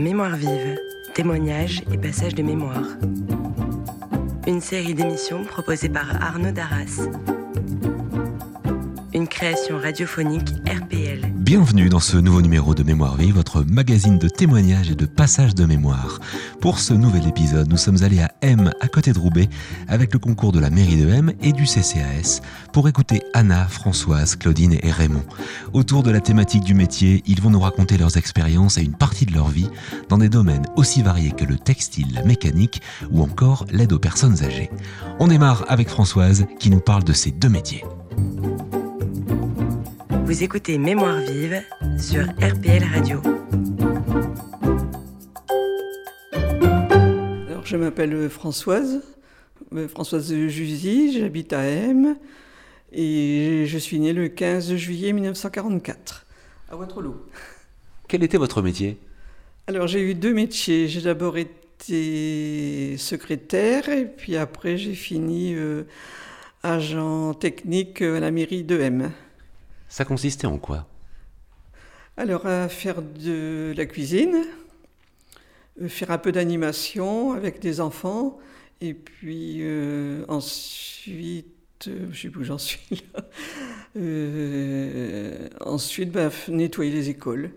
Mémoire vive, témoignages et passages de mémoire. Une série d'émissions proposée par Arnaud Darras. Une création radiophonique RPL. Bienvenue dans ce nouveau numéro de Mémoire Vive, votre magazine de témoignages et de passages de mémoire. Pour ce nouvel épisode, nous sommes allés à M, à côté de Roubaix, avec le concours de la mairie de M et du CCAS, pour écouter Anna, Françoise, Claudine et Raymond. Autour de la thématique du métier, ils vont nous raconter leurs expériences et une partie de leur vie dans des domaines aussi variés que le textile, la mécanique ou encore l'aide aux personnes âgées. On démarre avec Françoise qui nous parle de ces deux métiers. Vous écoutez Mémoire vive sur RPL Radio. Alors, je m'appelle Françoise, euh, Françoise Jusy, j'habite à M et je suis née le 15 juillet 1944 à Waterloo. Quel était votre métier? Alors, j'ai eu deux métiers. J'ai d'abord été secrétaire et puis après, j'ai fini euh, agent technique à la mairie de M. Ça consistait en quoi? Alors, à faire de la cuisine, euh, faire un peu d'animation avec des enfants, et puis euh, ensuite, euh, je sais plus où j'en suis là, Euh, ensuite, f- nettoyer les écoles.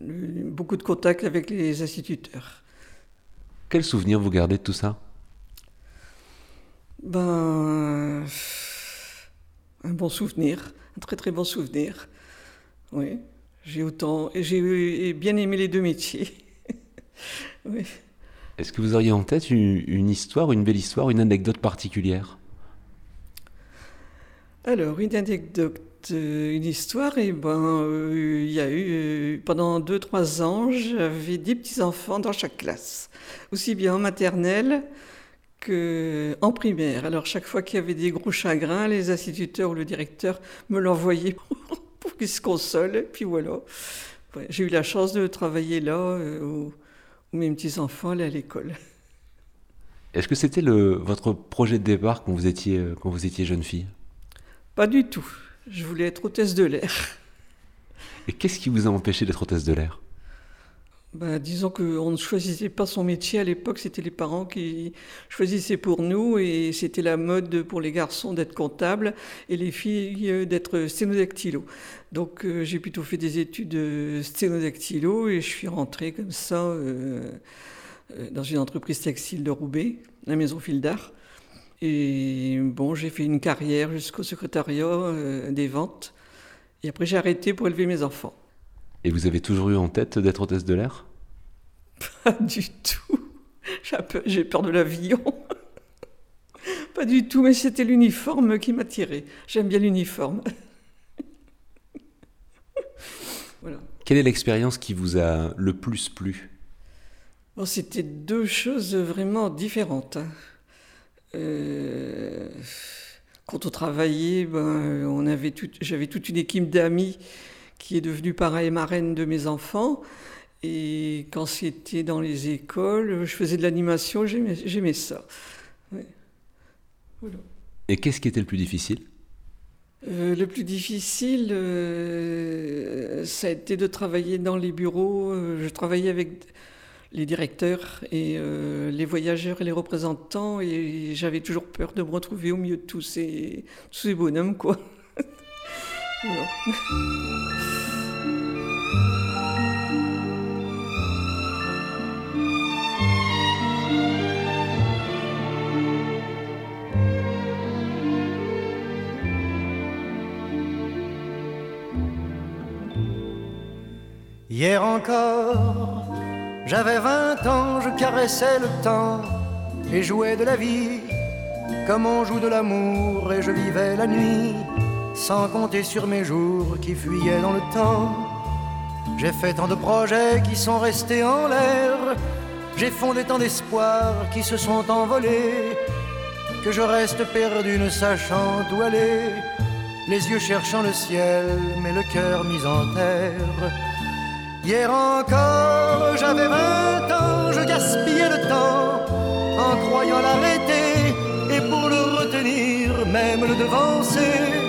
Le- Beaucoup de contacts avec les instituteurs. Quel souvenir vous gardez de tout ça? Ben, un bon souvenir, un très très bon souvenir. Oui, j'ai autant, et j'ai bien aimé les deux métiers. oui. Est-ce que vous auriez en tête une, une histoire, une belle histoire, une anecdote particulière? Alors, une anecdote, euh, une histoire, et ben, euh, il y a eu, euh, pendant deux, trois ans, j'avais dix petits-enfants dans chaque classe, aussi bien en maternelle que en primaire. Alors, chaque fois qu'il y avait des gros chagrins, les instituteurs ou le directeur me l'envoyaient pour, qu'ils se consolent, et puis voilà. Ouais, j'ai eu la chance de travailler là, euh, où, où mes petits-enfants allaient à l'école. Est-ce que c'était votre projet de départ quand vous étiez, euh, quand vous étiez jeune fille? Pas du tout. Je voulais être hôtesse de l'air. Et qu'est-ce qui vous a empêché d'être hôtesse de l'air? Ben, disons qu'on ne choisissait pas son métier à l'époque, c'était les parents qui choisissaient pour nous et c'était la mode pour les garçons d'être comptable et les filles euh, d'être sténodactylo. Donc euh, j'ai plutôt fait des études de sténodactylo et je suis rentrée comme ça euh, euh, dans une entreprise textile de Roubaix, la maison Fil d'Art. Et bon, j'ai fait une carrière jusqu'au secrétariat euh, des ventes et après j'ai arrêté pour élever mes enfants. Et vous avez toujours eu en tête d'être hôtesse de l'air? Pas du tout. J'ai peur, de l'avion. Pas du tout, mais c'était l'uniforme qui m'attirait. J'aime bien l'uniforme. voilà. Quelle est l'expérience qui vous a le plus plu? Bon, c'était deux choses vraiment différentes. hein. Euh, quand on travaillait, ben, on avait tout- j'avais toute une équipe d'amis qui est devenue parrain et marraine de mes enfants. Et quand c'était dans les écoles, je faisais de l'animation, j'aimais ça. Ouais. Voilà. Et qu'est-ce qui était le plus difficile? Euh, le plus difficile, euh, ça a été de travailler dans les bureaux. Euh, Je travaillais avec les directeurs et euh, les voyageurs et les représentants et j'avais toujours peur de me retrouver au milieu de tous ces, tous ces bonhommes, quoi. Hier encore, j'avais vingt ans, je caressais le temps et jouais de la vie comme on joue de l'amour et je vivais la nuit sans compter sur mes jours qui fuyaient dans le temps. J'ai fait tant de projets qui sont restés en l'air, j'ai fondé tant d'espoirs qui se sont envolés que je reste perdu ne sachant où aller, les yeux cherchant le ciel mais le cœur mis en terre. Hier encore, j'avais vingt ans, je gaspillais le temps en croyant l'arrêter et pour le retenir, même le devancer.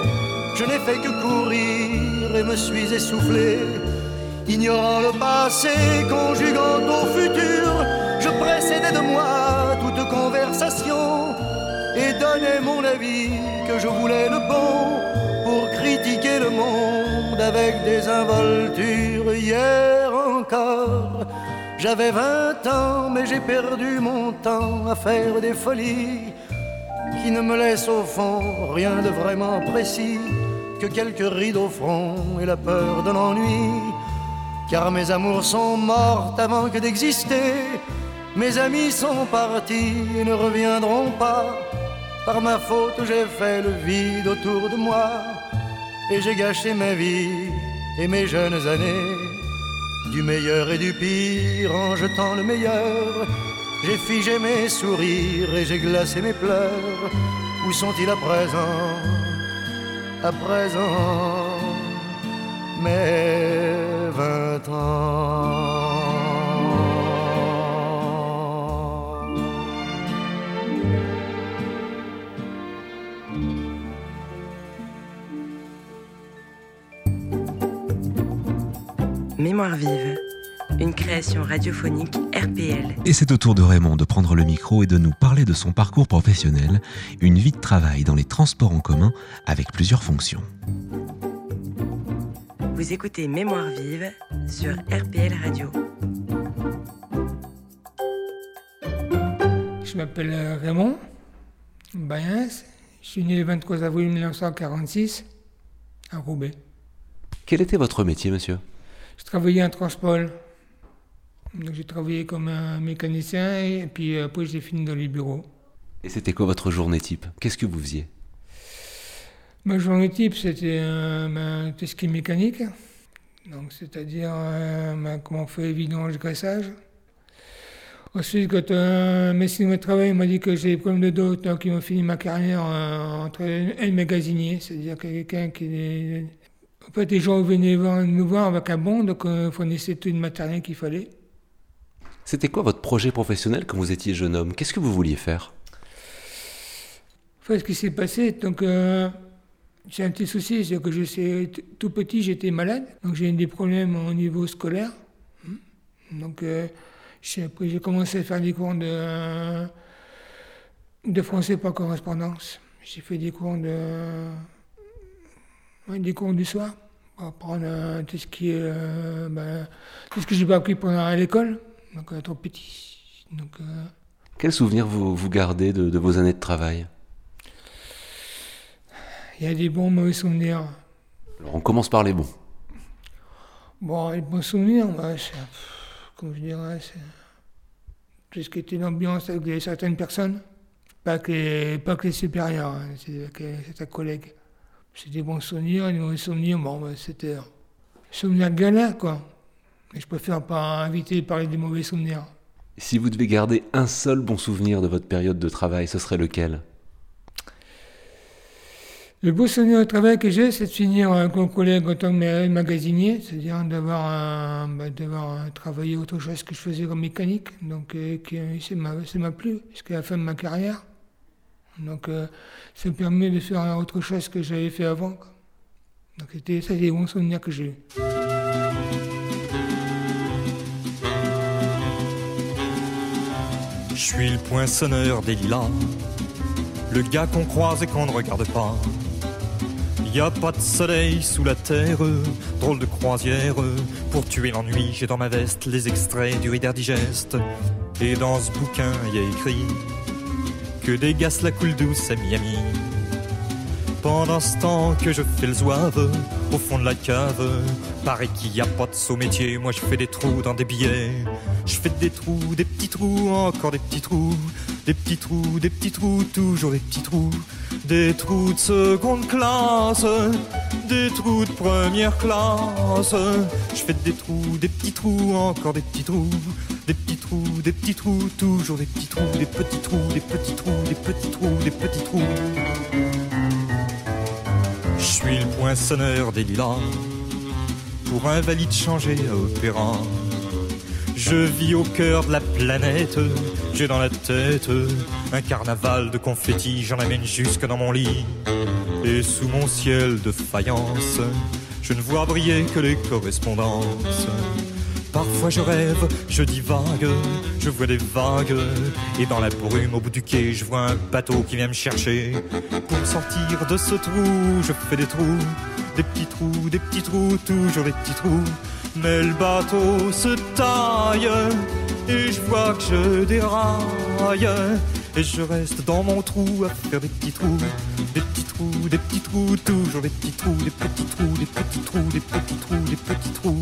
Je n'ai fait que courir et me suis essoufflé. ignorant le passé, conjuguant au futur, je précédais de moi toute conversation et donnais mon avis que je voulais le bon pour critiquer le monde avec des involtures. Hier encore, j'avais vingt ans, mais j'ai perdu mon temps à faire des folies qui ne me laissent au fond rien de vraiment précis que quelques rides au front et la peur de l'ennui. Car mes amours sont mortes avant que d'exister. Mes amis sont partis et ne reviendront pas. Par ma faute, j'ai fait le vide autour de moi. Et j'ai gâché ma vie et mes jeunes années. Du meilleur et du pire en jetant le meilleur. J'ai figé mes sourires et j'ai glacé mes pleurs. Où sont-ils à présent? À présent, mes vingt ans. Mémoire vive, une création radiophonique RPL. Et c'est au tour de Raymond de prendre le micro et de nous parler de son parcours professionnel, une vie de travail dans les transports en commun avec plusieurs fonctions. Vous écoutez Mémoire vive sur RPL Radio. Je m'appelle euh, Raymond Bayens. Je suis né le 23 avril 1946 à Roubaix. Quel était votre métier, monsieur? Je travaillais en transport. Donc, J'ai travaillé comme un mécanicien et puis euh, après j'ai fini dans les bureaux. Et c'était quoi votre journée type? Qu'est-ce que vous faisiez? Ma journée type, c'était euh, ben, tout ce qui est mécanique. Donc, c'est-à-dire euh, ben, comment on fait vidange, graissage. Ensuite, quand un médecin de travail m'a dit que j'ai des problèmes de dos, donc ils m'ont fini ma carrière entre un magasinier, c'est-à-dire quelqu'un qui est... En fait, les gens venaient voir- nous voir avec un bon, donc on fournissait tout le matériel qu'il fallait. C'était quoi votre projet professionnel quand vous étiez jeune homme? Qu'est-ce que vous vouliez faire? En fait, ce qui s'est passé, donc euh, j'ai un petit souci, c'est que je sais, tout petit, j'étais malade, donc j'ai eu des problèmes au niveau scolaire. Hmm. Donc euh, j'ai commencé à faire des cours de, français par correspondance. J'ai fait des cours de des cours du soir pour apprendre euh, tout ce qui euh, ben, tout ce que j'ai pas appris pendant l'école, donc euh, trop petit. Donc euh, Quels souvenirs vous, vous gardez de, de vos années de travail? Il y a des bons mauvais souvenirs. Alors on commence par les bons. Bon, les bons souvenirs, bah, c'est, comme je dirais, c'est tout ce qui était l'ambiance avec les- certaines personnes, pas que les, pas que les supérieurs, hein, c'est avec les- certains collègues. C'est des bons souvenirs, les mauvais souvenirs, bon, bah, c'était euh, souvenirs galère, quoi. Je préfère pas inviter à parler des mauvais souvenirs. Si vous devez garder un seul bon souvenir de votre période de travail, ce serait lequel? Le beau souvenir de travail que j'ai, c'est de finir avec mon collègue en tant que ma- magasinier, c'est-à-dire d'avoir, bah, euh, travaillé autre chose que je faisais comme mécanique. Donc, euh, ça m'a ça m'a plu jusqu'à la fin de ma carrière. Donc, euh, ça me permet de faire autre chose que j'avais fait avant. quoi. Donc, c'était ça, c'est des bons souvenirs que j'ai eus. Je suis le poinçonneur des lilas, le gars qu'on croise et qu'on ne regarde pas. Y a pas de soleil sous la terre, drôle de croisière. Pour tuer l'ennui, j'ai dans ma veste les extraits du Reader Digest. Et dans ce bouquin, y a écrit que gars la coule douce à Miami. Pendant ce temps que je fais le zouave au fond de la cave, paraît qu'il y a pas de saut métier. Moi je fais des trous dans des billets. Je fais des trous, des petits trous, encore des petits trous, des petits trous, des petits trous, toujours des petits trous, des trous de seconde classe, des trous de première classe. Je fais des trous, des petits trous, encore des petits trous, des petits trous, des petits trous, toujours des petits trous, des petits trous, des petits trous, des petits trous, des petits trous. Je suis le poinçonneur des lilas pour un valide changé à opéra. Je vis au cœur de la planète, j'ai dans la tête un carnaval de confettis, j'en amène jusque dans mon lit. Et sous mon ciel de faïence, je ne vois briller que les correspondances. Parfois je rêve, je divague, je vois des vagues. Et dans la brume au bout du quai, je vois un bateau qui vient me chercher. Pour sortir de ce trou, je fais des trous, des petits trous, des petits trous, toujours des petits trous. Mais le bateau se taille et je vois que je déraille. Et je reste dans mon trou à faire des petits trous, des petits trous, des petits trous, toujours des petits trous, des petits trous, des petits trous, des petits trous, des petits trous.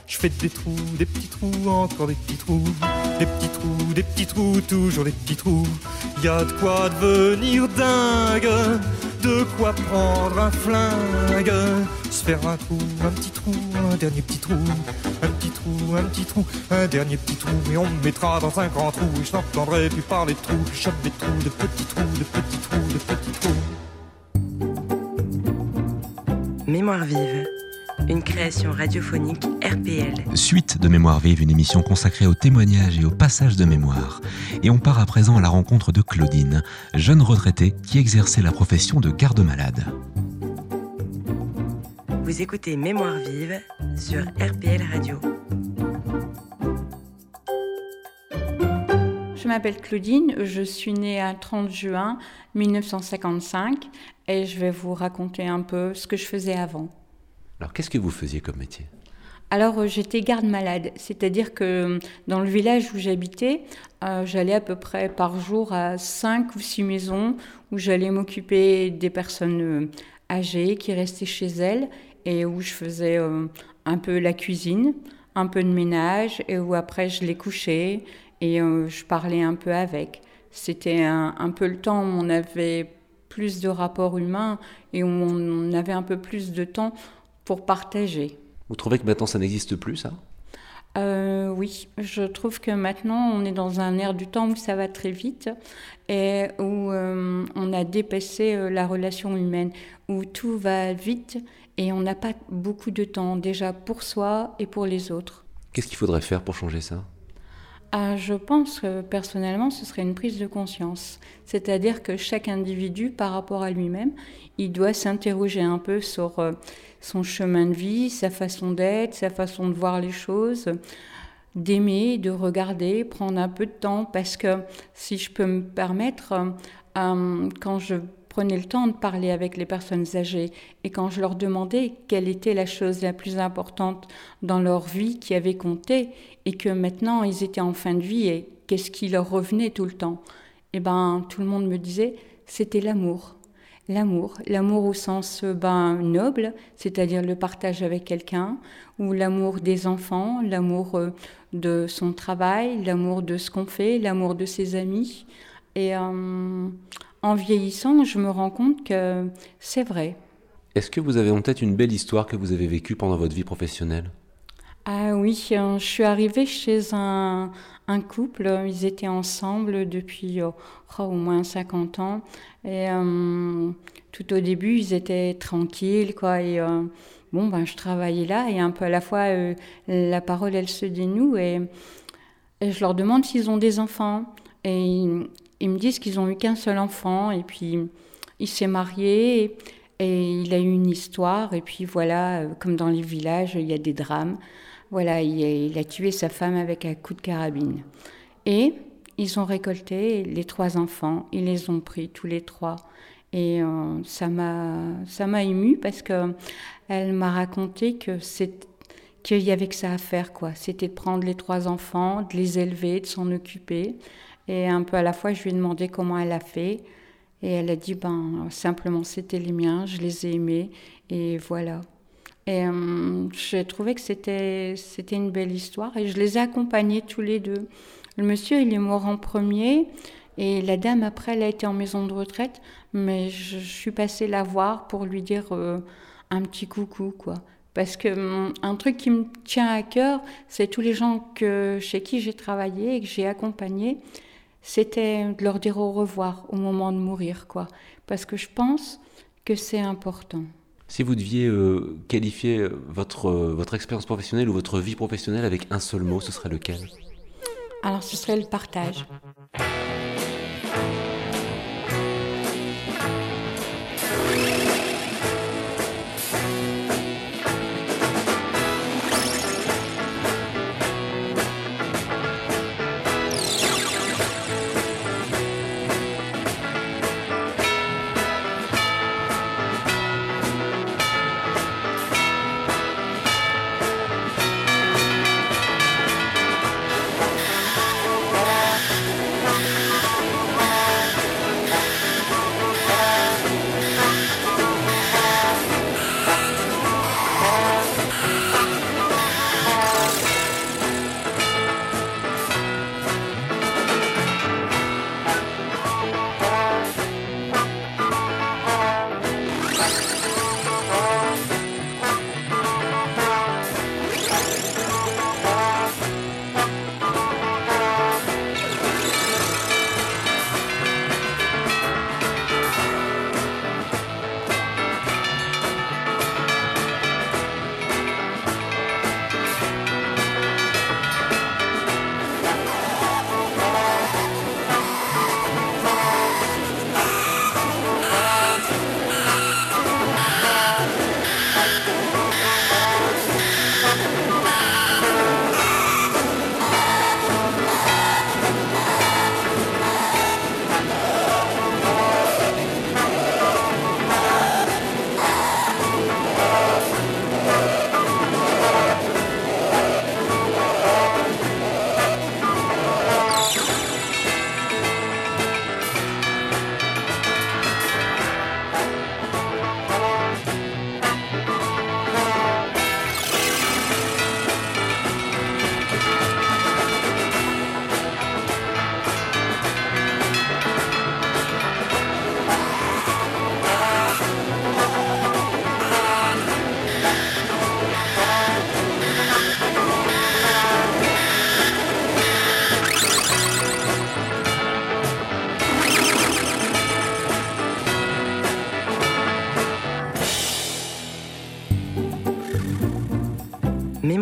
Je fais des trous, des petits trous, encore des petits trous, des petits trous, des petits trous, toujours des petits trous. Y a de quoi devenir dingue, de quoi prendre un flingue, se faire un trou, un petit trou, un dernier petit trou, un petit trou, un petit trou, un dernier petit trou, et on me mettra dans un grand trou, et je n'entendrai plus parler de trous, je chope des trous, de petits trous, de petits trous, de petits trous. Mémoire vive une création radiophonique RPL. Suite de Mémoire vive, une émission consacrée au témoignage et au passage de mémoire. Et on part à présent à la rencontre de Claudine, jeune retraitée qui exerçait la profession de garde-malade. Vous écoutez Mémoire vive sur RPL Radio. Je m'appelle Claudine, je suis née à 30 juin 1955 et je vais vous raconter un peu ce que je faisais avant. Alors qu'est-ce que vous faisiez comme métier? Alors euh, j'étais garde-malade, c'est-à-dire que euh, dans le village où j'habitais, euh, j'allais à peu près par jour à cinq ou six maisons où j'allais m'occuper des personnes âgées qui restaient chez elles et où je faisais un peu la cuisine, un peu de ménage et où après je les couchais et je parlais un peu avec. C'était un, peu le temps où on avait plus de rapports humains et où on avait un peu plus de temps pour partager. Vous trouvez que maintenant ça n'existe plus, ça? Euh, oui, je trouve que maintenant on est dans un air du temps où ça va très vite et où euh, on a dépassé euh, la relation humaine, où tout va vite et on n'a pas beaucoup de temps déjà pour soi et pour les autres. Qu'est-ce qu'il faudrait faire pour changer ça? Ah, je pense que personnellement, ce serait une prise de conscience. C'est-à-dire que chaque individu, par rapport à lui-même, il doit s'interroger un peu sur son chemin de vie, sa façon d'être, sa façon de voir les choses, d'aimer, de regarder, prendre un peu de temps, parce que si je peux me permettre, euh, quand je prenais le temps de parler avec les personnes âgées et quand je leur demandais quelle était la chose la plus importante dans leur vie qui avait compté et que maintenant ils étaient en fin de vie et qu'est-ce qui leur revenait tout le temps, eh ben tout le monde me disait c'était l'amour. L'amour, l'amour au sens ben, noble, c'est-à-dire le partage avec quelqu'un, ou l'amour des enfants, l'amour euh, de son travail, l'amour de ce qu'on fait, l'amour de ses amis. Et euh, en vieillissant, je me rends compte que c'est vrai. Est-ce que vous avez en tête une belle histoire que vous avez vécue pendant votre vie professionnelle? Ah oui, euh, je suis arrivée chez un, un, couple, ils étaient ensemble depuis oh, oh, au moins 50 ans. Et euh, tout au début, ils étaient tranquilles, quoi. Et euh, bon, ben, je travaillais là, et un peu à la fois, la parole, elle se dénoue, et, je leur demande s'ils ont des enfants. Et ils, me disent qu'ils n'ont eu qu'un seul enfant, et puis il s'est marié, et, il a eu une histoire, et puis voilà, comme dans les villages, il y a des drames. Voilà, il a, tué sa femme avec un coup de carabine. Et ils ont récolté les trois enfants, ils les ont pris tous les trois. Et euh, ça m'a ça m'a ému parce que elle m'a raconté que qu'il y avait que ça à faire quoi. C'était de prendre les trois enfants, de les élever, de s'en occuper. Et un peu à la fois, je lui ai demandé comment elle a fait. Et elle a dit ben simplement c'était les miens, je les ai aimés et voilà. Et euh, j'ai trouvé que c'était, une belle histoire et je les ai accompagnés tous les deux. Le monsieur, il est mort en premier et la dame, après, elle a été en maison de retraite, mais je, suis passée la voir pour lui dire euh, un petit coucou, quoi. Parce que hum, un truc qui me tient à cœur, c'est tous les gens que, chez qui j'ai travaillé et que j'ai accompagné, c'était de leur dire au revoir au moment de mourir, quoi. Parce que je pense que c'est important. Si vous deviez euh, qualifier votre, euh, votre expérience professionnelle ou votre vie professionnelle avec un seul mot, ce serait lequel? Alors ce serait le partage.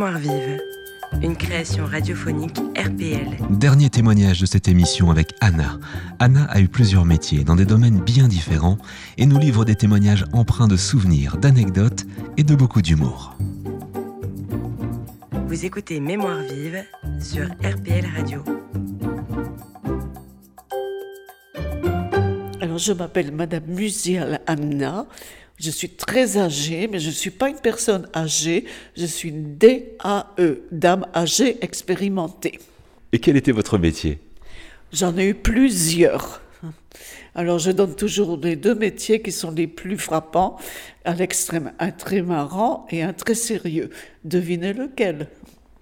Mémoire vive, une création radiophonique RPL. Dernier témoignage de cette émission avec Anna. Anna a eu plusieurs métiers dans des domaines bien différents et nous livre des témoignages empreints de souvenirs, d'anecdotes et de beaucoup d'humour. Vous écoutez Mémoire vive sur RPL Radio. Alors, je m'appelle Madame Musial Anna. Je suis très âgée, mais je ne suis pas une personne âgée. Je suis une DAE, dame âgée expérimentée. Et quel était votre métier? J'en ai eu plusieurs. Alors, je donne toujours les deux métiers qui sont les plus frappants, à l'extrême, un très marrant et un très sérieux. Devinez lequel?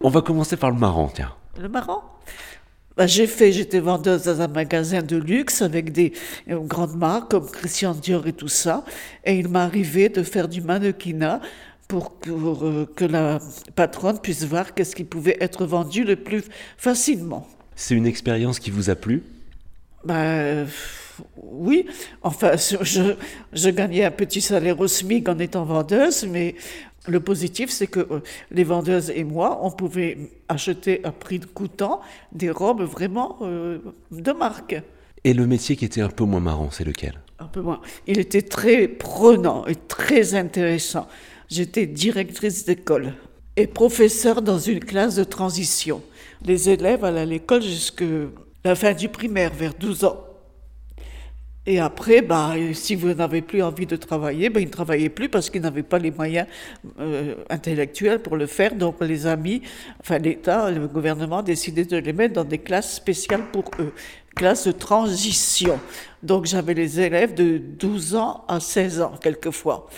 On va commencer par le marrant, tiens. Le marrant? Bah, j'ai fait, j'étais vendeuse dans un magasin de luxe avec des euh, grandes marques comme Christian Dior et tout ça. Et il m'est arrivé de faire du mannequinat pour, que, euh, que la patronne puisse voir qu'est-ce qui pouvait être vendu le plus facilement. C'est une expérience qui vous a plu? Ben oui, enfin, je, je, gagnais un petit salaire au SMIC en étant vendeuse, mais le positif, c'est que euh, les vendeuses et moi, on pouvait acheter à prix coûtant des robes vraiment euh, de marque. Et le métier qui était un peu moins marrant, c'est lequel? Un peu moins. Il était très prenant et très intéressant. J'étais directrice d'école et professeur dans une classe de transition. Les élèves allaient à l'école jusqu'à la fin du primaire, vers 12 ans. Et après, bah, si vous n'avez plus envie de travailler, bah, ils ne travaillaient plus parce qu'ils n'avaient pas les moyens euh, intellectuels pour le faire. Donc les amis, enfin l'État, le gouvernement a décidé de les mettre dans des classes spéciales pour eux, classes de transition. Donc j'avais les élèves de 12 ans à 16 ans quelquefois.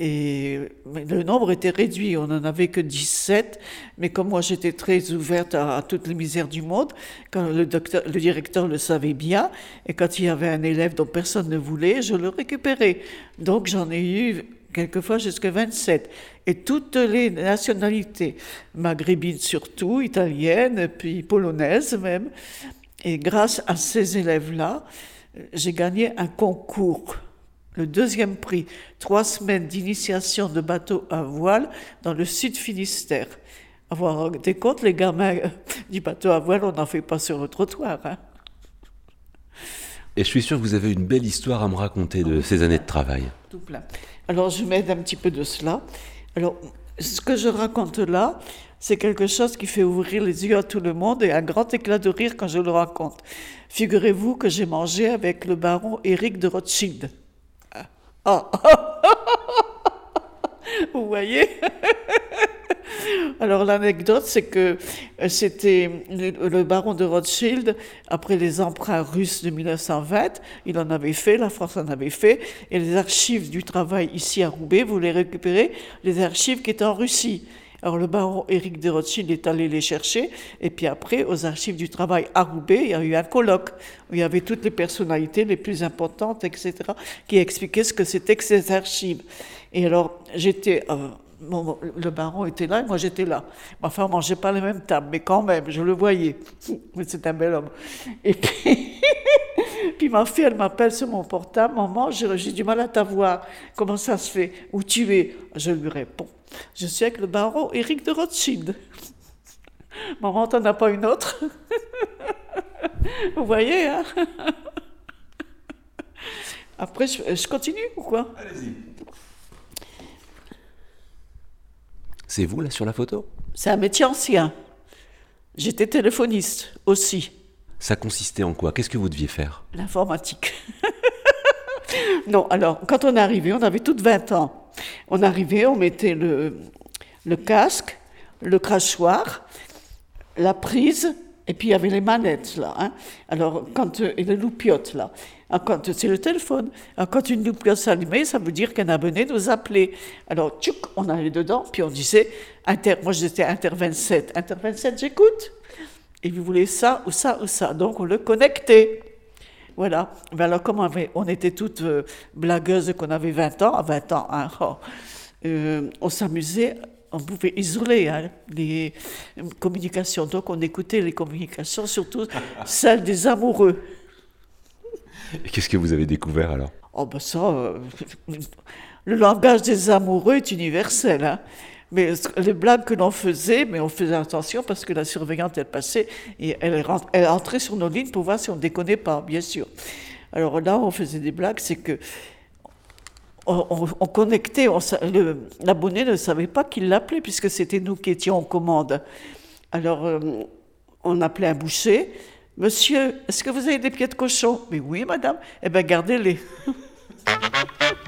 Et le nombre était réduit, on n'en avait que 17, mais comme moi j'étais très ouverte à, toutes les misères du monde, quand le, docteur, le directeur le savait bien, et quand il y avait un élève dont personne ne voulait, je le récupérais. Donc j'en ai eu quelquefois jusqu'à 27, et toutes les nationalités, maghrébines surtout, italiennes, puis polonaises même. Et grâce à ces élèves-là, j'ai gagné un concours, le deuxième prix, trois semaines d'initiation de bateau à voile dans le sud Finistère. Avoir des comptes, les gamins du bateau à voile, on n'en fait pas sur le trottoir. Hein. Et je suis sûr que vous avez une belle histoire à me raconter de ces années de travail. Tout plein. Alors, je m'aide un petit peu de cela. Alors, ce que je raconte là, c'est quelque chose qui fait ouvrir les yeux à tout le monde et un grand éclat de rire quand je le raconte. Figurez-vous que j'ai mangé avec le baron Éric de Rothschild. Ah. Vous voyez? Alors l'anecdote, c'est que euh, c'était le, baron de Rothschild, après les emprunts russes de 1920, il en avait fait, la France en avait fait, et les archives du travail ici à Roubaix voulaient récupérer les archives qui étaient en Russie. Alors le baron Éric de Rothschild est allé les chercher, et puis après, aux archives du travail à Roubaix, il y a eu un colloque où il y avait toutes les personnalités les plus importantes, etc., qui expliquaient ce que c'était que ces archives. Et alors, j'étais... Euh, le baron était là et moi j'étais là. Enfin, on mangeait pas les mêmes tables, mais quand même, je le voyais. C'est un bel homme. Et puis, puis ma fille, elle m'appelle sur mon portable, maman, j'ai du mal à t'avoir. Comment ça se fait? Où tu es? Je lui réponds, je suis avec le baron Éric de Rothschild. Maman, t'en as pas une autre? Vous voyez, hein? Après, je, je continue ou quoi? Allez-y. C'est vous là sur la photo? C'est un métier ancien. J'étais téléphoniste aussi. Ça consistait en quoi? Qu'est-ce que vous deviez faire? L'informatique. non, alors, quand on arrivé, on avait toutes 20 ans. On arrivait, on mettait le, le casque, le crachoir, la prise, et puis il y avait les manettes là. Hein. Alors, quand, et les loupiottes là. Quand c'est le téléphone. Quand une loupiote s'allumait, ça veut dire qu'un abonné nous appelait. Alors, tchouk, on allait dedans, puis on disait, moi j'étais Inter 27. Inter 27, j'écoute. Et vous voulez ça ou ça ou ça. Donc, on le connectait. Voilà. Ben alors, comme on, était toutes euh, blagueuses qu'on avait 20 ans, à 20 ans, hein, oh, euh, on s'amusait on pouvait isoler hein, les communications. Donc on écoutait les communications, surtout celles des amoureux. Et qu'est-ce que vous avez découvert alors? Oh ben ça, euh, le langage des amoureux est universel. Hein. Mais les blagues que l'on faisait, mais on faisait attention parce que la surveillante, elle passait et elle, entrait sur nos lignes pour voir si on ne déconnait pas, bien sûr. Alors là, on faisait des blagues, c'est que on, connectait, l'abonné ne savait pas qu'il l'appelait puisque c'était nous qui étions en commande. Alors, euh, on appelait un boucher. Monsieur, est-ce que vous avez des pieds de cochon? Mais oui, madame. Eh bien, gardez-les.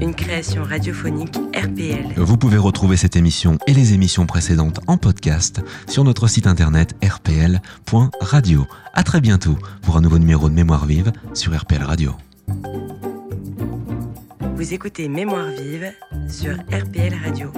une création radiophonique RPL. Vous pouvez retrouver cette émission et les émissions précédentes en podcast sur notre site internet rpl.radio. À très bientôt pour un nouveau numéro de Mémoire vive sur RPL Radio. Vous écoutez Mémoire vive sur RPL Radio.